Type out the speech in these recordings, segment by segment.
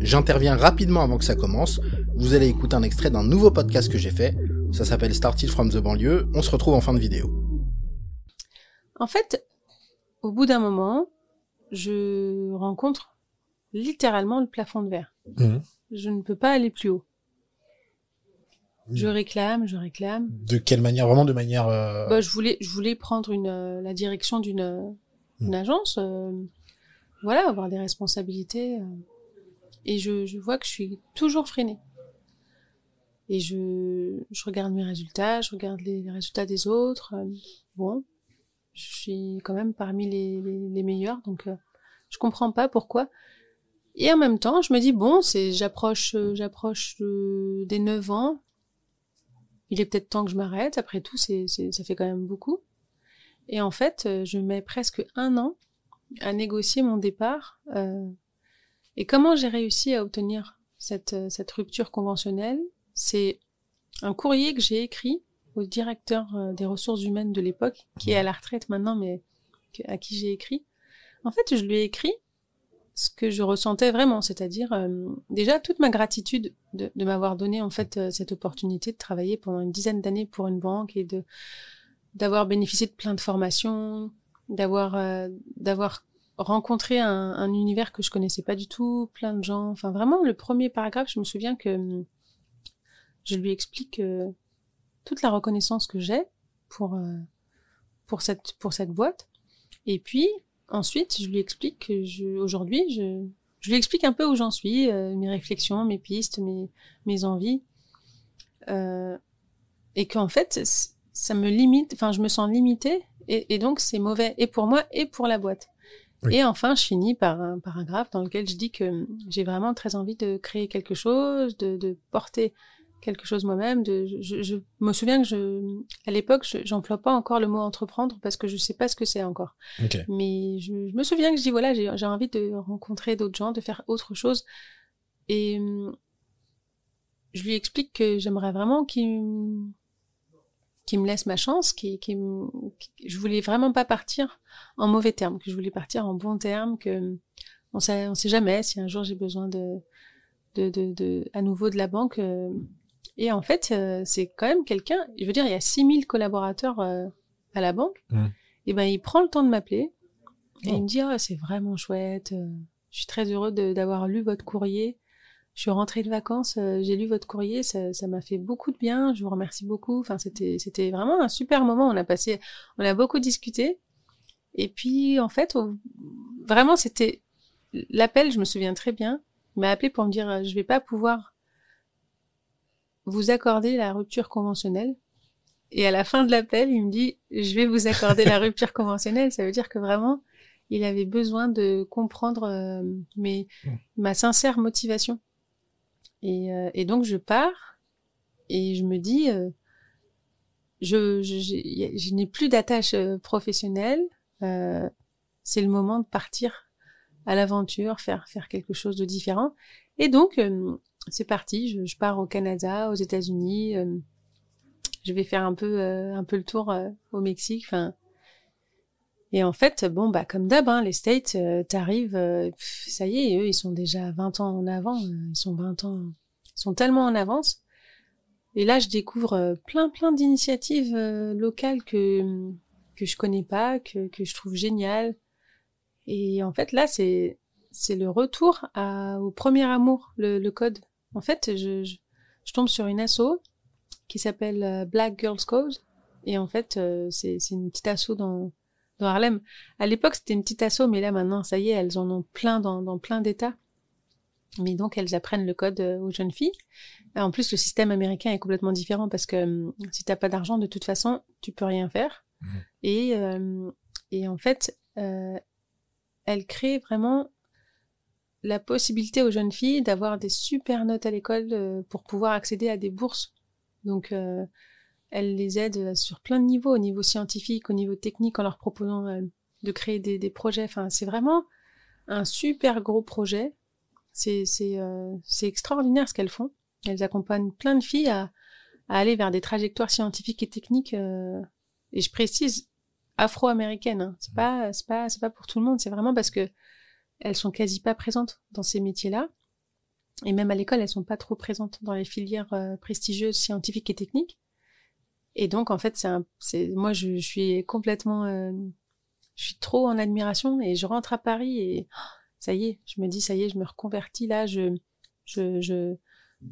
J'interviens rapidement avant que ça commence. Vous allez écouter un extrait d'un nouveau podcast que j'ai fait. Ça s'appelle Started from the banlieue. On se retrouve en fin de vidéo. En fait, au bout d'un moment, je rencontre littéralement le plafond de verre. Mhm. Je ne peux pas aller plus haut. Je réclame, je réclame. De quelle manière Vraiment de manière. euh, Bah, je voulais, je voulais prendre une, euh, la direction d'une euh, une agence, euh, voilà, avoir des responsabilités. Et je, je vois que je suis toujours freinée. Et je, je regarde mes résultats, je regarde les, résultats des autres. euh, bon, je suis quand même parmi les, les, meilleurs, donc euh, je comprends pas pourquoi. Et en même temps, je me dis bon, c'est j'approche, euh, j'approche des 9 ans. Il est peut-être temps que je m'arrête. Après tout, c'est, ça fait quand même beaucoup. Et en fait, je mets presque un an à négocier mon départ. Et comment j'ai réussi à obtenir cette, euh, cette rupture conventionnelle? C'est un courrier que j'ai écrit au directeur euh, des ressources humaines de l'époque, qui est à la retraite maintenant, mais à qui j'ai écrit. En fait, je lui ai écrit ce que je ressentais vraiment, c'est-à-dire euh, déjà toute ma gratitude de, de m'avoir donné en fait cette opportunité de travailler pendant une dizaine d'années pour une banque et de d'avoir bénéficié de plein de formations, d'avoir d'avoir rencontré un, un univers que je connaissais pas du tout, plein de gens. Enfin vraiment le premier paragraphe, je me souviens que hum, je lui explique euh, toute la reconnaissance que j'ai pour euh, pour cette pour cette boîte. Et puis ensuite, je lui explique que je aujourd'hui je je lui explique un peu où j'en suis, euh, mes réflexions, mes pistes, mes mes envies. Et qu'en fait, ça me limite, enfin, je me sens limitée, et, et donc c'est mauvais, et pour moi, et pour la boîte. Oui. Et enfin, je finis par un paragraphe dans lequel je dis que j'ai vraiment très envie de créer quelque chose, de, de porter quelque chose moi-même. De, je, je me souviens que je, à l'époque, je- j'emploie pas encore le mot entreprendre parce que je sais pas ce que c'est encore. Ok. Mais je, je me souviens que je dis voilà, j'ai j'ai envie de rencontrer d'autres gens, de faire autre chose. Et hum, je lui explique que j'aimerais vraiment qu'il qu'il me laisse ma chance, me- qu'il- je voulais vraiment pas partir en mauvais termes, que je voulais partir en bons termes, que on sait, on sait jamais si un jour j'ai besoin de, de, de, de, à nouveau de la banque. euh, et en fait, euh, c'est quand même quelqu'un, je veux dire, il y a 6000 collaborateurs euh, à la banque. Et ben, il prend le temps de m'appeler et Oh. il me dit, oh, c'est vraiment chouette. je suis très heureux d'avoir lu votre courrier. Je suis rentrée de vacances, euh, j'ai lu votre courrier, ça ça m'a fait beaucoup de bien. Je vous remercie beaucoup. Enfin, c'était c'était vraiment un super moment. On a passé, on a beaucoup discuté. Et puis, en fait, vraiment, c'était l'appel. Je me souviens très bien. Il m'a appelé pour me dire, euh, je vais pas pouvoir vous accorder la rupture conventionnelle. Et à la fin de l'appel, il me dit, je vais vous accorder la rupture conventionnelle. Ça veut dire que vraiment, il avait besoin de comprendre euh, mes, ma sincère motivation. Et, euh, et donc, je pars et je me dis, euh, je, je, je n'ai plus d'attache euh, professionnelle. Euh, c'est le moment de partir à l'aventure, faire, faire quelque chose de différent. Et donc, euh, c'est parti. Je, pars au Canada, aux États-Unis. euh, je vais faire un peu, un peu le tour au Mexique. Enfin, et en fait, bon, bah, comme d'hab, hein, les States, euh, t'arrives, euh, ça y est, eux, ils sont déjà 20 ans en avant. euh, ils sont 20 ans, ils sont tellement en avance. Et là, je découvre euh, plein, plein d'initiatives euh, locales que que je connais pas, que que je trouve géniales. Et en fait, là, c'est c'est le retour à, au premier amour, le, le code. En fait, je, je, je tombe sur une asso qui s'appelle Black Girls Cause. Et en fait, c'est c'est une petite asso dans, dans Harlem. À l'époque, c'était une petite asso, mais là, maintenant, ça y est, elles en ont plein dans, dans plein d'États. Mais donc, elles apprennent le code euh, aux jeunes filles. Et en plus, le système américain est complètement différent parce que hum, si t'as pas d'argent, de toute façon, tu peux rien faire. Et, euh, et en fait, euh, elle crée vraiment la possibilité aux jeunes filles d'avoir des super notes à l'école euh, pour pouvoir accéder à des bourses. Donc, euh, elle les aide sur plein de niveaux, au niveau scientifique, au niveau technique, en leur proposant euh, de créer des, des projets. Enfin, c'est vraiment un super gros projet. C'est euh, c'est extraordinaire ce qu'elles font. Elles accompagnent plein de filles à, à aller vers des trajectoires scientifiques et techniques. euh, et je précise afro-américaines. Hein. C'est pas c'est pas c'est pas pour tout le monde. C'est vraiment parce que elles sont quasi pas présentes dans ces métiers-là. et même à l'école, elles sont pas trop présentes dans les filières euh, prestigieuses scientifiques et techniques. Et donc, en fait, c'est, un, c'est moi, je, je suis complètement, euh, je suis trop en admiration et je rentre à Paris et oh, ça y est, je me dis ça y est, je me reconvertis là, je, je, je,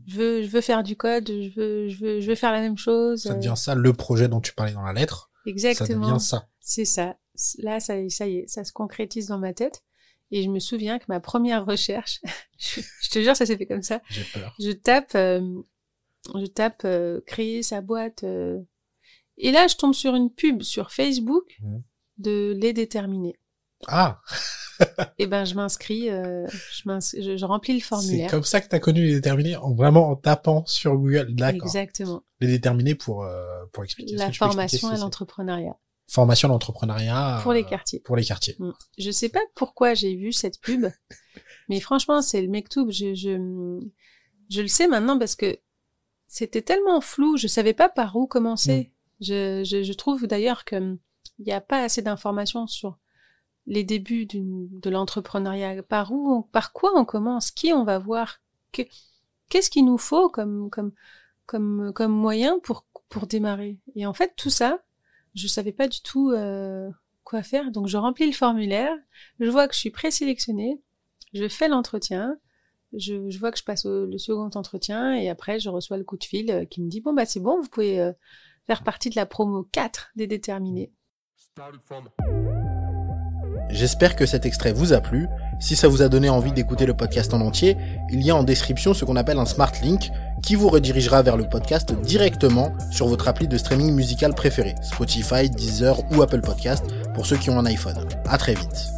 je veux, je veux faire du code, je veux, je veux, je veux faire la même chose. Ça devient ça, le projet dont tu parlais dans la lettre. Ça Exactement. devient ça. C'est ça. Là, ça, ça y est, ça se concrétise dans ma tête. Et je me souviens que ma première recherche, je, je te jure, ça s'est fait comme ça. J'ai peur. Je tape, euh, je tape euh, créer sa boîte. euh, et là, je tombe sur une pub sur Facebook de les déterminés. Ah, Et ben, je m'inscris, euh, je, je, je remplis le c'est formulaire. comme ça que t'as connu les déterminés, en vraiment en tapant sur Google. D'accord. Exactement. Les déterminés pour euh, pour expliquer. La tu formation à c'est l'entrepreneuriat Formation à l'entrepreneuriat. pour les euh, quartiers. Pour les quartiers. Mm. Je sais pas pourquoi j'ai vu cette pub, mais franchement, c'est le Mektoub. Je, je, je le sais maintenant parce que c'était tellement flou, je savais pas par où commencer. Je, je, je trouve d'ailleurs que hum, il n'y a pas assez d'informations sur les débuts de l'entrepreneuriat. Par où, on- par quoi on commence, qui on va voir, que- qu'est-ce qu'il nous faut comme, comme, comme, comme moyen pour, pour démarrer? Et en fait, tout ça, je savais pas du tout euh, quoi faire. Donc, je remplis le formulaire, je vois que je suis présélectionnée, je fais l'entretien, je, je vois que je passe au le second entretien et après, je reçois le coup de fil euh, qui me dit bon bah c'est bon, vous pouvez euh, faire partie de la promo 4 des déterminés. J'espère que cet extrait vous a plu. Si ça vous a donné envie d'écouter le podcast en entier, il y a en description ce qu'on appelle un smart link qui vous redirigera vers le podcast directement sur votre appli de streaming musical préféré, Spotify, Deezer ou Apple Podcast pour ceux qui ont un iPhone. À très vite.